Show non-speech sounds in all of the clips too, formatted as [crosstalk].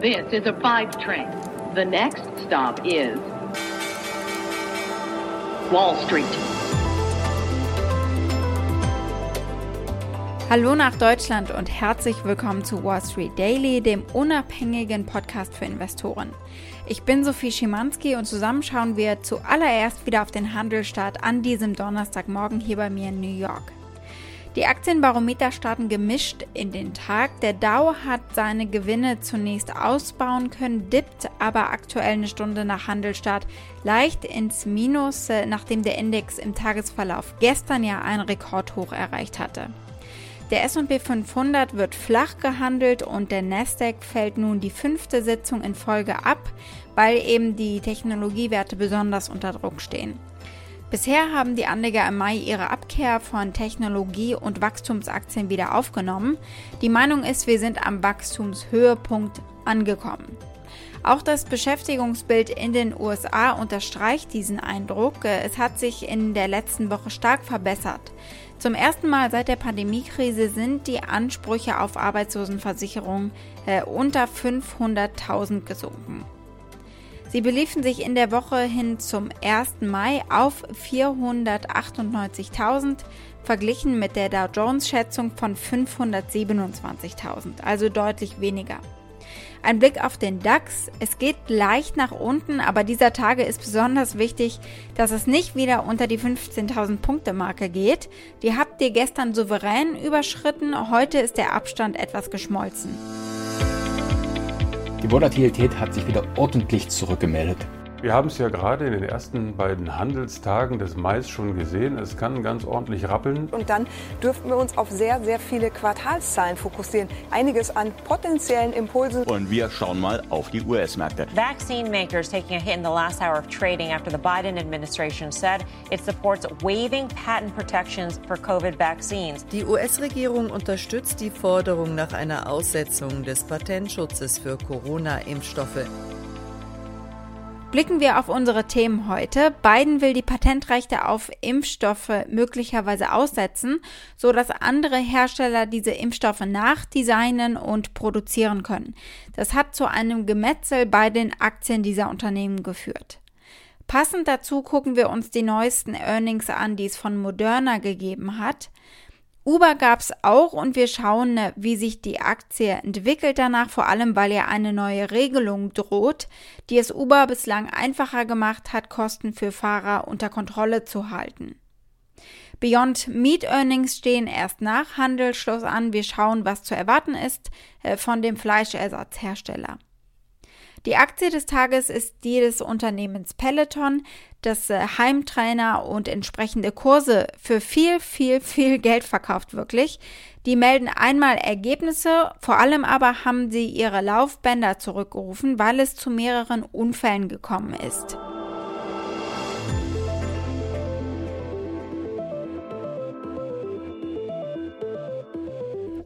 This is a five train. The next stop is Wall Street. Hallo nach Deutschland und herzlich willkommen zu Wall Street Daily, dem unabhängigen Podcast für Investoren. Ich bin Sophie Schimanski und zusammen schauen wir zuallererst wieder auf den Handelsstart an diesem Donnerstagmorgen hier bei mir in New York. Die Aktienbarometer starten gemischt in den Tag. Der Dow hat seine Gewinne zunächst ausbauen können, dippt aber aktuell eine Stunde nach Handelstart leicht ins Minus, äh, nachdem der Index im Tagesverlauf gestern ja ein Rekordhoch erreicht hatte. Der S&P 500 wird flach gehandelt und der Nasdaq fällt nun die fünfte Sitzung in Folge ab, weil eben die Technologiewerte besonders unter Druck stehen. Bisher haben die Anleger im Mai ihre Abkehr von Technologie- und Wachstumsaktien wieder aufgenommen. Die Meinung ist, wir sind am Wachstumshöhepunkt angekommen. Auch das Beschäftigungsbild in den USA unterstreicht diesen Eindruck. Es hat sich in der letzten Woche stark verbessert. Zum ersten Mal seit der Pandemiekrise sind die Ansprüche auf Arbeitslosenversicherung äh, unter 500.000 gesunken. Sie beliefen sich in der Woche hin zum 1. Mai auf 498.000, verglichen mit der Dow Jones-Schätzung von 527.000, also deutlich weniger. Ein Blick auf den DAX. Es geht leicht nach unten, aber dieser Tage ist besonders wichtig, dass es nicht wieder unter die 15.000 Punkte Marke geht. Die habt ihr gestern souverän überschritten. Heute ist der Abstand etwas geschmolzen. Die Volatilität hat sich wieder ordentlich zurückgemeldet. Wir haben es ja gerade in den ersten beiden Handelstagen des Mais schon gesehen. Es kann ganz ordentlich rappeln. Und dann dürften wir uns auf sehr, sehr viele Quartalszahlen fokussieren. Einiges an potenziellen Impulsen. Und wir schauen mal auf die US-Märkte. Vaccine makers taking a hit in the last hour of trading after the Biden administration said it supports waiving patent protections for COVID vaccines. Die US-Regierung unterstützt die Forderung nach einer Aussetzung des Patentschutzes für Corona-Impfstoffe. Blicken wir auf unsere Themen heute. Biden will die Patentrechte auf Impfstoffe möglicherweise aussetzen, so dass andere Hersteller diese Impfstoffe nachdesignen und produzieren können. Das hat zu einem Gemetzel bei den Aktien dieser Unternehmen geführt. Passend dazu gucken wir uns die neuesten Earnings an, die es von Moderna gegeben hat. Uber gab es auch und wir schauen, äh, wie sich die Aktie entwickelt danach, vor allem weil ja eine neue Regelung droht, die es Uber bislang einfacher gemacht hat, Kosten für Fahrer unter Kontrolle zu halten. Beyond Meat Earnings stehen erst nach Handelsschluss an. Wir schauen, was zu erwarten ist äh, von dem Fleischersatzhersteller. Die Aktie des Tages ist die des Unternehmens Peloton, das äh, Heimtrainer und entsprechende Kurse für viel, viel, viel Geld verkauft wirklich. Die melden einmal Ergebnisse, vor allem aber haben sie ihre Laufbänder zurückgerufen, weil es zu mehreren Unfällen gekommen ist.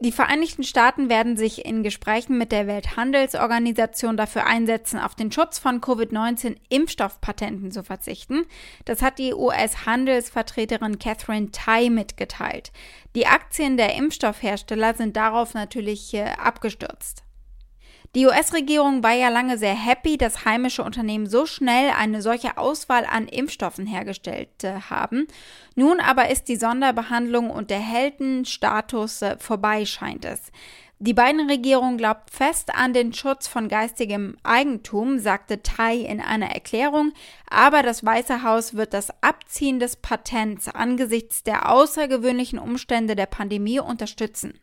Die Vereinigten Staaten werden sich in Gesprächen mit der Welthandelsorganisation dafür einsetzen, auf den Schutz von Covid-19-Impfstoffpatenten zu verzichten. Das hat die US-Handelsvertreterin Catherine Tai mitgeteilt. Die Aktien der Impfstoffhersteller sind darauf natürlich äh, abgestürzt. Die US-Regierung war ja lange sehr happy, dass heimische Unternehmen so schnell eine solche Auswahl an Impfstoffen hergestellt äh, haben. Nun aber ist die Sonderbehandlung und der Heldenstatus äh, vorbei, scheint es. Die beiden Regierungen glaubt fest an den Schutz von geistigem Eigentum, sagte Tai in einer Erklärung, aber das Weiße Haus wird das Abziehen des Patents angesichts der außergewöhnlichen Umstände der Pandemie unterstützen.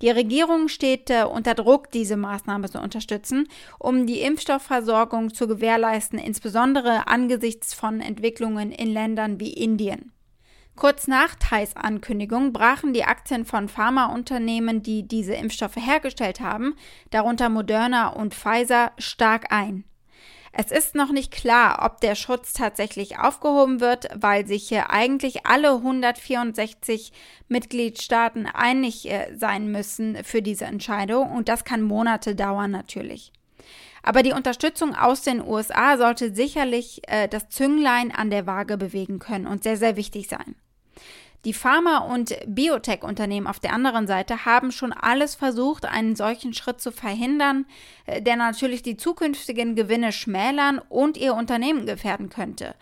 Die Regierung steht äh, unter Druck, diese Maßnahme zu unterstützen, um die Impfstoffversorgung zu gewährleisten, insbesondere angesichts von Entwicklungen in Ländern wie Indien. Kurz nach Thais Ankündigung brachen die Aktien von Pharmaunternehmen, die diese Impfstoffe hergestellt haben, darunter Moderna und Pfizer, stark ein. Es ist noch nicht klar, ob der Schutz tatsächlich aufgehoben wird, weil sich hier eigentlich alle 164 Mitgliedstaaten einig äh, sein müssen für diese Entscheidung und das kann Monate dauern natürlich. Aber die Unterstützung aus den USA sollte sicherlich äh, das Zünglein an der Waage bewegen können und sehr, sehr wichtig sein. Die Pharma- und Biotech-Unternehmen auf der anderen Seite haben schon alles versucht, einen solchen Schritt zu verhindern, äh, der natürlich die zukünftigen Gewinne schmälern und ihr Unternehmen gefährden könnte.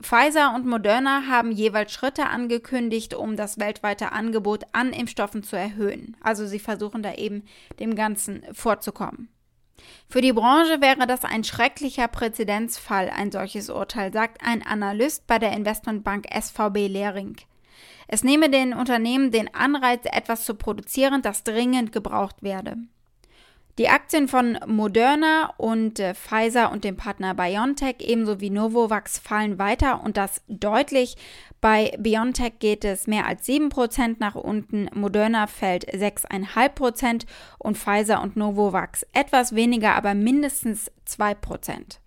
Pfizer und Moderna haben jeweils Schritte angekündigt, um das weltweite Angebot an Impfstoffen zu erhöhen. Also sie versuchen da eben dem Ganzen vorzukommen. Für die Branche wäre das ein schrecklicher Präzedenzfall, ein solches Urteil, sagt ein Analyst bei der Investmentbank SVB Lehring. Es nehme den Unternehmen den Anreiz, etwas zu produzieren, das dringend gebraucht werde. Die Aktien von Moderna und äh, Pfizer und dem Partner BioNTech ebenso wie Novavax fallen weiter und das deutlich. Bei BioNTech geht es mehr als 7% nach unten, Moderna fällt 6,5% und Pfizer und Novavax etwas weniger, aber mindestens 2%.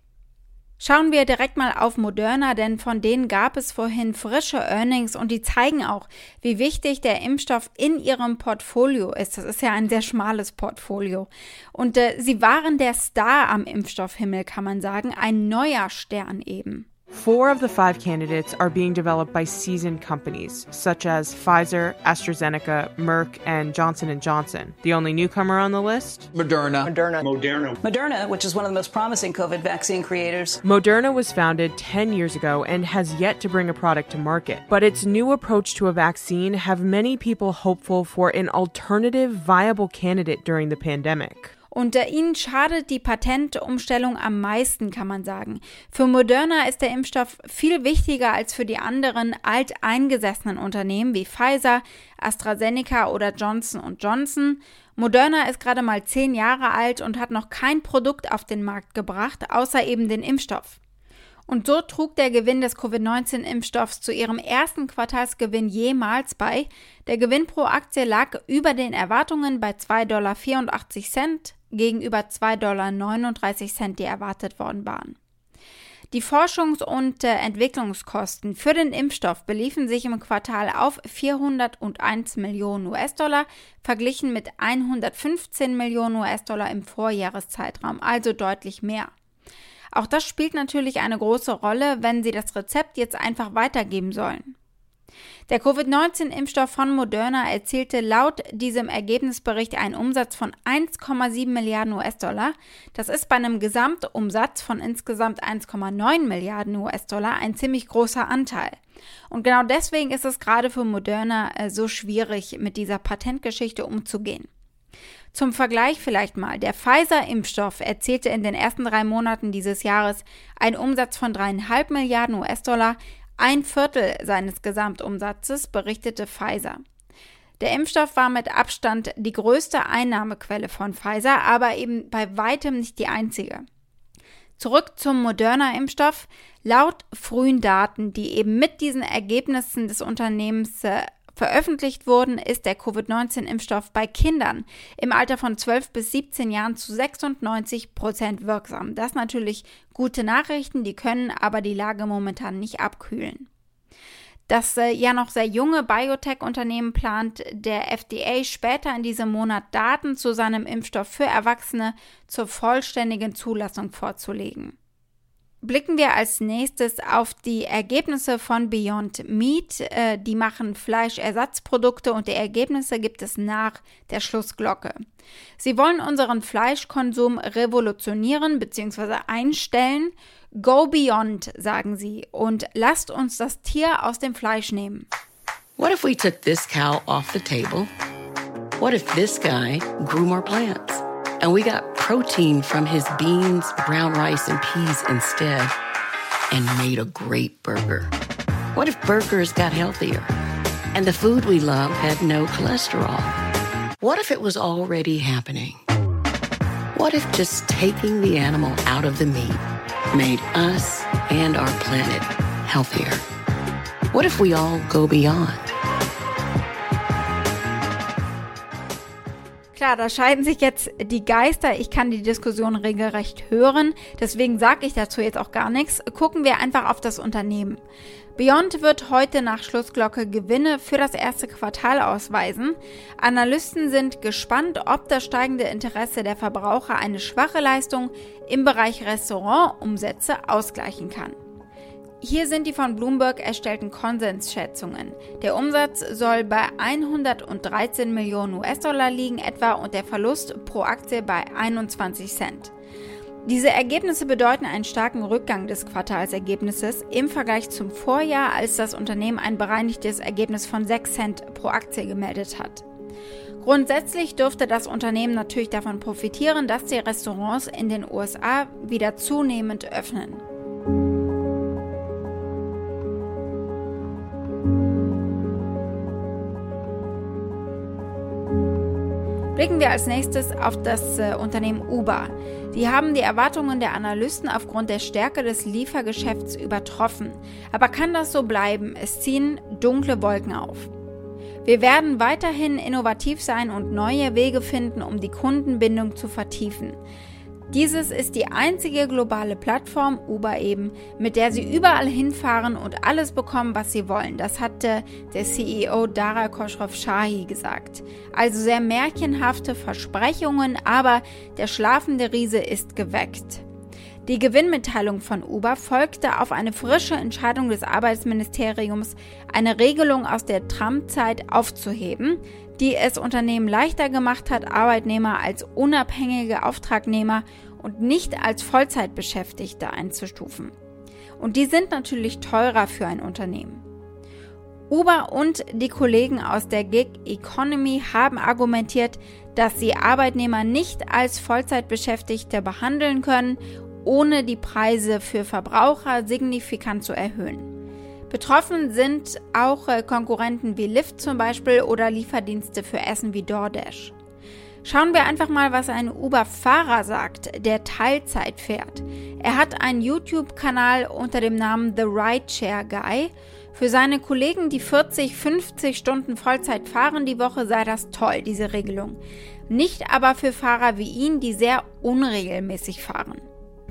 Schauen wir direkt mal auf Moderna, denn von denen gab es vorhin frische Earnings und die zeigen auch, wie wichtig der Impfstoff in ihrem Portfolio ist. Das ist ja ein sehr schmales Portfolio. Und äh, sie waren der Star am Impfstoffhimmel, kann man sagen, ein neuer Stern eben. Four of the five candidates are being developed by seasoned companies such as Pfizer, AstraZeneca, Merck, and Johnson & Johnson. The only newcomer on the list? Moderna. Moderna. Moderna. Moderna, which is one of the most promising COVID vaccine creators. Moderna was founded 10 years ago and has yet to bring a product to market. But its new approach to a vaccine have many people hopeful for an alternative viable candidate during the pandemic. Äh, ihnen schadet die Patentumstellung am meisten, kann man sagen. Für Moderna ist der Impfstoff viel wichtiger als für die anderen alteingesessenen Unternehmen wie Pfizer, AstraZeneca oder Johnson Johnson. Moderna ist gerade mal zehn Jahre alt und hat noch kein Produkt auf den Markt gebracht, außer eben den Impfstoff. Und so trug der Gewinn des Covid-19-Impfstoffs zu ihrem ersten Quartalsgewinn jemals bei. Der Gewinn pro Aktie lag über den Erwartungen bei 2,84 Dollar gegenüber 2,39 Dollar, die erwartet worden waren. Die Forschungs- und äh, Entwicklungskosten für den Impfstoff beliefen sich im Quartal auf 401 Millionen US-Dollar, verglichen mit 115 Millionen US-Dollar im Vorjahreszeitraum, also deutlich mehr. Auch das spielt natürlich eine große Rolle, wenn Sie das Rezept jetzt einfach weitergeben sollen. Der Covid-19-Impfstoff von Moderna erzielte laut diesem Ergebnisbericht einen Umsatz von 1,7 Milliarden US-Dollar. Das ist bei einem Gesamtumsatz von insgesamt 1,9 Milliarden US-Dollar ein ziemlich großer Anteil. Und genau deswegen ist es gerade für Moderna äh, so schwierig, mit dieser Patentgeschichte umzugehen. Zum Vergleich vielleicht mal, der Pfizer-Impfstoff erzielte in den ersten drei Monaten dieses Jahres einen Umsatz von dreieinhalb Milliarden US-Dollar, ein Viertel seines Gesamtumsatzes berichtete Pfizer. Der Impfstoff war mit Abstand die größte Einnahmequelle von Pfizer, aber eben bei weitem nicht die einzige. Zurück zum Moderna-Impfstoff. Laut frühen Daten, die eben mit diesen Ergebnissen des Unternehmens äh, veröffentlicht wurden, ist der Covid-19-Impfstoff bei Kindern im Alter von 12 bis 17 Jahren zu 96 Prozent wirksam. Das natürlich gute Nachrichten, die können aber die Lage momentan nicht abkühlen. Das äh, ja noch sehr junge Biotech-Unternehmen plant der FDA später in diesem Monat Daten zu seinem Impfstoff für Erwachsene zur vollständigen Zulassung vorzulegen. Blicken wir als nächstes auf die Ergebnisse von Beyond Meat. Äh, die machen Fleischersatzprodukte und die Ergebnisse gibt es nach der Schlussglocke. Sie wollen unseren Fleischkonsum revolutionieren bzw. einstellen. Go beyond, sagen sie, und lasst uns das Tier aus dem Fleisch nehmen. What if we took this cow off the table? What if this guy grew more plants? And we got protein from his beans, brown rice, and peas instead, and made a great burger. What if burgers got healthier and the food we love had no cholesterol? What if it was already happening? What if just taking the animal out of the meat made us and our planet healthier? What if we all go beyond? Da scheiden sich jetzt die Geister. Ich kann die Diskussion regelrecht hören. Deswegen sage ich dazu jetzt auch gar nichts. Gucken wir einfach auf das Unternehmen. Beyond wird heute nach Schlussglocke Gewinne für das erste Quartal ausweisen. Analysten sind gespannt, ob das steigende Interesse der Verbraucher eine schwache Leistung im Bereich Restaurantumsätze ausgleichen kann. Hier sind die von Bloomberg erstellten Konsensschätzungen. Der Umsatz soll bei 113 Millionen US-Dollar liegen etwa und der Verlust pro Aktie bei 21 Cent. Diese Ergebnisse bedeuten einen starken Rückgang des Quartalsergebnisses im Vergleich zum Vorjahr, als das Unternehmen ein bereinigtes Ergebnis von 6 Cent pro Aktie gemeldet hat. Grundsätzlich dürfte das Unternehmen natürlich davon profitieren, dass die Restaurants in den USA wieder zunehmend öffnen. Blicken wir als nächstes auf das äh, Unternehmen Uber. Sie haben die Erwartungen der Analysten aufgrund der Stärke des Liefergeschäfts übertroffen. Aber kann das so bleiben? Es ziehen dunkle Wolken auf. Wir werden weiterhin innovativ sein und neue Wege finden, um die Kundenbindung zu vertiefen. Dieses ist die einzige globale Plattform, Uber eben, mit der Sie überall hinfahren und alles bekommen, was Sie wollen. Das hatte der CEO Dara Khosrow-Shahi gesagt. Also sehr märchenhafte Versprechungen, aber der schlafende Riese ist geweckt. Die Gewinnmitteilung von Uber folgte auf eine frische Entscheidung des Arbeitsministeriums, eine Regelung aus der Trump-Zeit aufzuheben, die es Unternehmen leichter gemacht hat, Arbeitnehmer als unabhängige Auftragnehmer und nicht als Vollzeitbeschäftigte einzustufen. Und die sind natürlich teurer für ein Unternehmen. Uber und die Kollegen aus der Gig Economy haben argumentiert, dass sie Arbeitnehmer nicht als Vollzeitbeschäftigte behandeln können ohne die Preise für Verbraucher signifikant zu erhöhen. Betroffen sind auch äh, Konkurrenten wie Lyft zum Beispiel oder Lieferdienste für Essen wie DoorDash. Schauen wir einfach mal, was ein Uber-Fahrer sagt, der Teilzeit fährt. Er hat einen YouTube-Kanal unter dem Namen The Rideshare Guy. Für seine Kollegen, die 40, 50 Stunden Vollzeit fahren die Woche, sei das toll, diese Regelung. Nicht aber für Fahrer wie ihn, die sehr unregelmäßig fahren.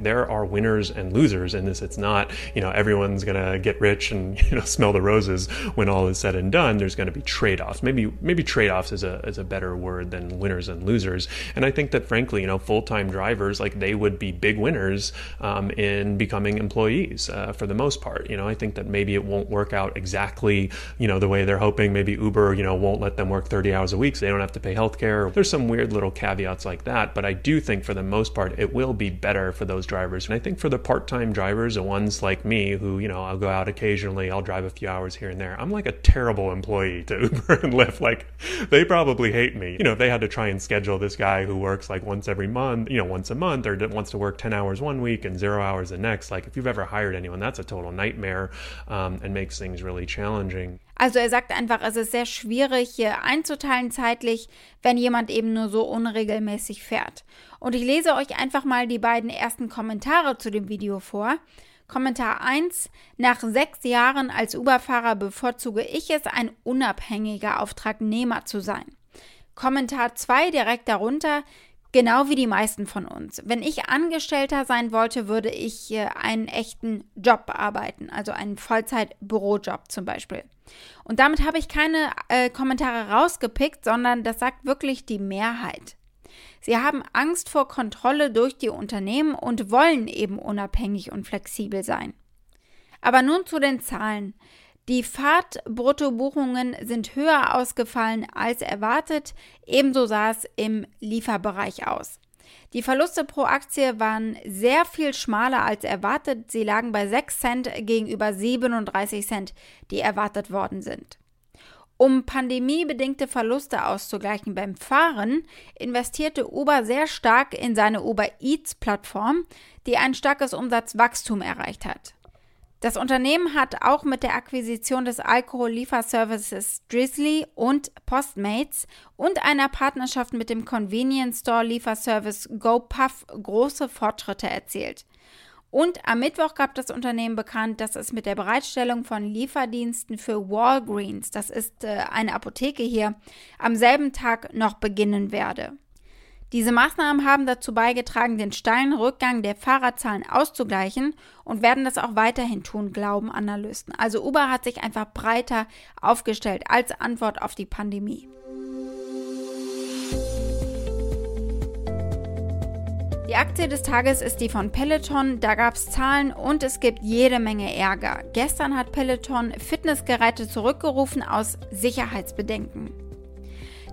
There are winners and losers in this. It's not, you know, everyone's going to get rich and, [laughs] you know, smell the roses when all is said and done. There's going to be trade-offs. Maybe, maybe trade-offs is a, is a better word than winners and losers. And I think that frankly, you know, full-time drivers, like they would be big winners um, in becoming employees uh, for the most part. You know, I think that maybe it won't work out exactly, you know, the way they're hoping. Maybe Uber, you know, won't let them work 30 hours a week so they don't have to pay healthcare. There's some weird little caveats like that, but I do think for the most part, it will be better for those drivers. And I think for the part time drivers, the ones like me who, you know, I'll go out occasionally, I'll drive a few hours here and there. I'm like a terrible employee to [laughs] Uber and Lyft. Like, they probably hate me. You know, if they had to try and schedule this guy who works like once every month, you know, once a month or wants to work 10 hours one week and zero hours the next, like, if you've ever hired anyone, that's a total nightmare um, and makes things really challenging. Also er sagt einfach, es ist sehr schwierig hier einzuteilen zeitlich, wenn jemand eben nur so unregelmäßig fährt. Und ich lese euch einfach mal die beiden ersten Kommentare zu dem Video vor. Kommentar 1. Nach sechs Jahren als Uber-Fahrer bevorzuge ich es, ein unabhängiger Auftragnehmer zu sein. Kommentar 2 direkt darunter. Genau wie die meisten von uns. Wenn ich Angestellter sein wollte, würde ich äh, einen echten Job arbeiten, also einen Vollzeit-Bürojob zum Beispiel. Und damit habe ich keine äh, Kommentare rausgepickt, sondern das sagt wirklich die Mehrheit. Sie haben Angst vor Kontrolle durch die Unternehmen und wollen eben unabhängig und flexibel sein. Aber nun zu den Zahlen. Die Fahrtbruttobuchungen sind höher ausgefallen als erwartet, ebenso sah es im Lieferbereich aus. Die Verluste pro Aktie waren sehr viel schmaler als erwartet. Sie lagen bei 6 Cent gegenüber 37 Cent, die erwartet worden sind. Um pandemiebedingte Verluste auszugleichen beim Fahren, investierte Uber sehr stark in seine Uber Eats Plattform, die ein starkes Umsatzwachstum erreicht hat. Das Unternehmen hat auch mit der Akquisition des Alkohollieferservices Drizzly und Postmates und einer Partnerschaft mit dem Convenience Store Lieferservice GoPuff große Fortschritte erzielt. Und am Mittwoch gab das Unternehmen bekannt, dass es mit der Bereitstellung von Lieferdiensten für Walgreens, das ist äh, eine Apotheke hier, am selben Tag noch beginnen werde. Diese Maßnahmen haben dazu beigetragen, den steilen Rückgang der Fahrerzahlen auszugleichen und werden das auch weiterhin tun, glauben Analysten. Also Uber hat sich einfach breiter aufgestellt als Antwort auf die Pandemie. Die Aktie des Tages ist die von Peloton. Da gab es Zahlen und es gibt jede Menge Ärger. Gestern hat Peloton Fitnessgeräte zurückgerufen aus Sicherheitsbedenken.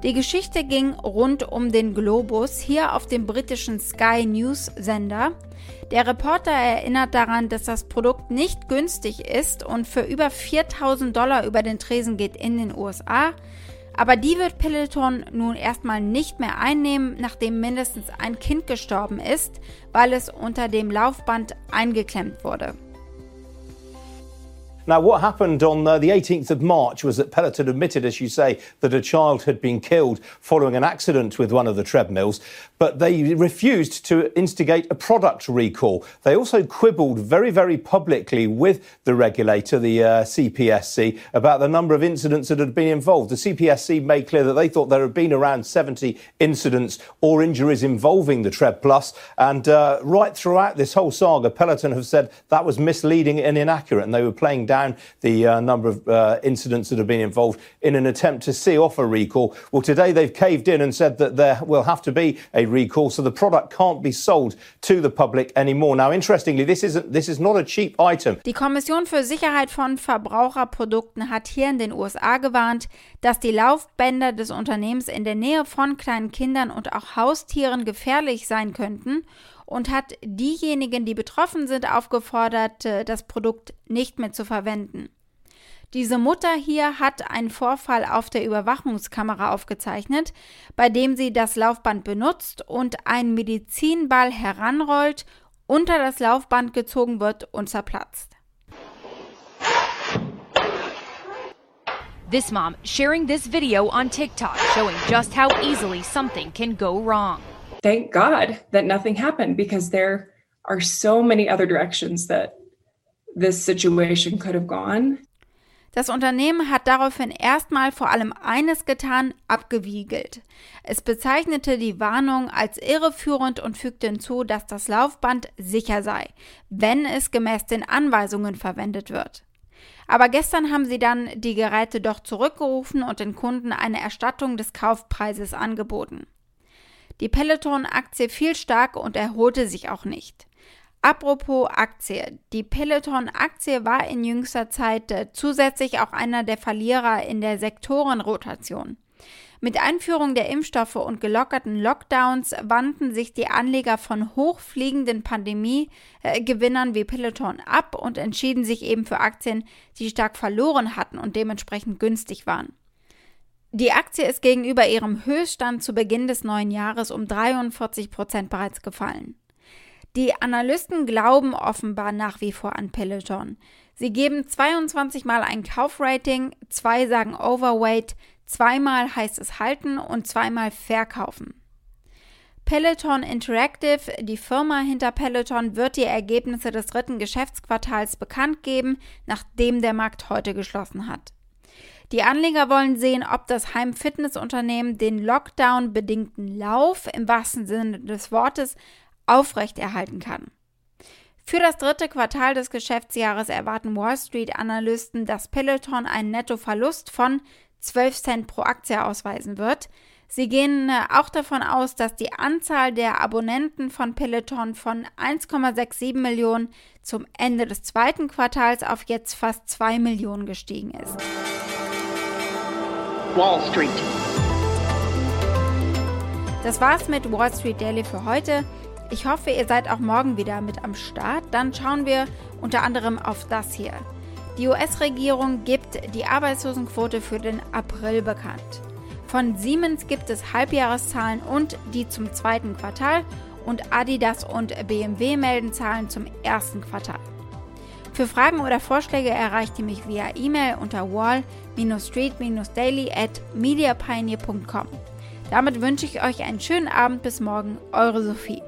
Die Geschichte ging rund um den Globus hier auf dem britischen Sky News Sender. Der Reporter erinnert daran, dass das Produkt nicht günstig ist und für über 4000 Dollar über den Tresen geht in den USA. Aber die wird Peloton nun erstmal nicht mehr einnehmen, nachdem mindestens ein Kind gestorben ist, weil es unter dem Laufband eingeklemmt wurde. Now, what happened on uh, the 18th of March was that Peloton admitted, as you say, that a child had been killed following an accident with one of the treadmills, but they refused to instigate a product recall. They also quibbled very, very publicly with the regulator, the uh, CPSC, about the number of incidents that had been involved. The CPSC made clear that they thought there had been around 70 incidents or injuries involving the Tread Plus, and uh, right throughout this whole saga, Peloton have said that was misleading and inaccurate, and they were playing down down the uh, number of uh, incidents that have been involved in an attempt to see off a recall. Well, today they've caved in and said that there will have to be a recall, so the product can't be sold to the public anymore. Now, interestingly, this isn't this is not a cheap item. Die Kommission für Sicherheit von Verbraucherprodukten hat hier in den USA gewarnt, dass die Laufbänder des Unternehmens in der Nähe von kleinen Kindern und auch Haustieren gefährlich sein könnten und hat diejenigen, die betroffen sind, aufgefordert, äh, das Produkt nicht mehr zu verwenden. Diese Mutter hier hat einen Vorfall auf der Überwachungskamera aufgezeichnet, bei dem sie das Laufband benutzt und einen Medizinball heranrollt, unter das Laufband gezogen wird und zerplatzt. This mom sharing this video on TikTok showing just how easily something can go wrong. Thank God that nothing happened because there are so many other directions that this situation could have gone. Das Unternehmen hat daraufhin erstmal vor allem eines getan, abgewiegelt. Es bezeichnete die Warnung als irreführend und fügte hinzu, dass das Laufband sicher sei, wenn es gemäß den Anweisungen verwendet wird. Aber gestern haben sie dann die Geräte doch zurückgerufen und den Kunden eine Erstattung des Kaufpreises angeboten. Die Peloton-Aktie fiel stark und erholte sich auch nicht. Apropos Aktie. Die Peloton-Aktie war in jüngster Zeit äh, zusätzlich auch einer der Verlierer in der Sektorenrotation. Mit Einführung der Impfstoffe und gelockerten Lockdowns wandten sich die Anleger von hochfliegenden Pandemie-Gewinnern wie Peloton ab und entschieden sich eben für Aktien, die stark verloren hatten und dementsprechend günstig waren. Die Aktie ist gegenüber ihrem Höchststand zu Beginn des neuen Jahres um 43 Prozent bereits gefallen. Die Analysten glauben offenbar nach wie vor an Peloton. Sie geben 22 Mal ein Kaufrating, zwei sagen Overweight, zweimal heißt es halten und zweimal verkaufen. Peloton Interactive, die Firma hinter Peloton, wird die Ergebnisse des dritten Geschäftsquartals bekannt geben, nachdem der Markt heute geschlossen hat. Die Anleger wollen sehen, ob das Heimfitnessunternehmen den Lockdown-bedingten Lauf im wahrsten Sinne des Wortes aufrechterhalten kann. Für das dritte Quartal des Geschäftsjahres erwarten Wall Street-Analysten, dass Peloton einen Nettoverlust von 12 Cent pro Aktie ausweisen wird. Sie gehen äh, auch davon aus, dass die Anzahl der Abonnenten von Peloton von 1,67 Millionen zum Ende des zweiten Quartals auf jetzt fast 2 Millionen gestiegen ist. Wall Street. Das war's mit Wall Street Daily für heute. Ich hoffe, ihr seid auch morgen wieder mit am Start. Dann schauen wir unter anderem auf das hier. Die US-Regierung gibt die Arbeitslosenquote für den April bekannt. Von Siemens gibt es Halbjahreszahlen und die zum zweiten Quartal und Adidas und BMW melden Zahlen zum ersten Quartal. Für Fragen oder Vorschläge erreicht ihr mich via E-Mail unter wall-street-daily at mediapioneer.com. Damit wünsche ich euch einen schönen Abend bis morgen, eure Sophie.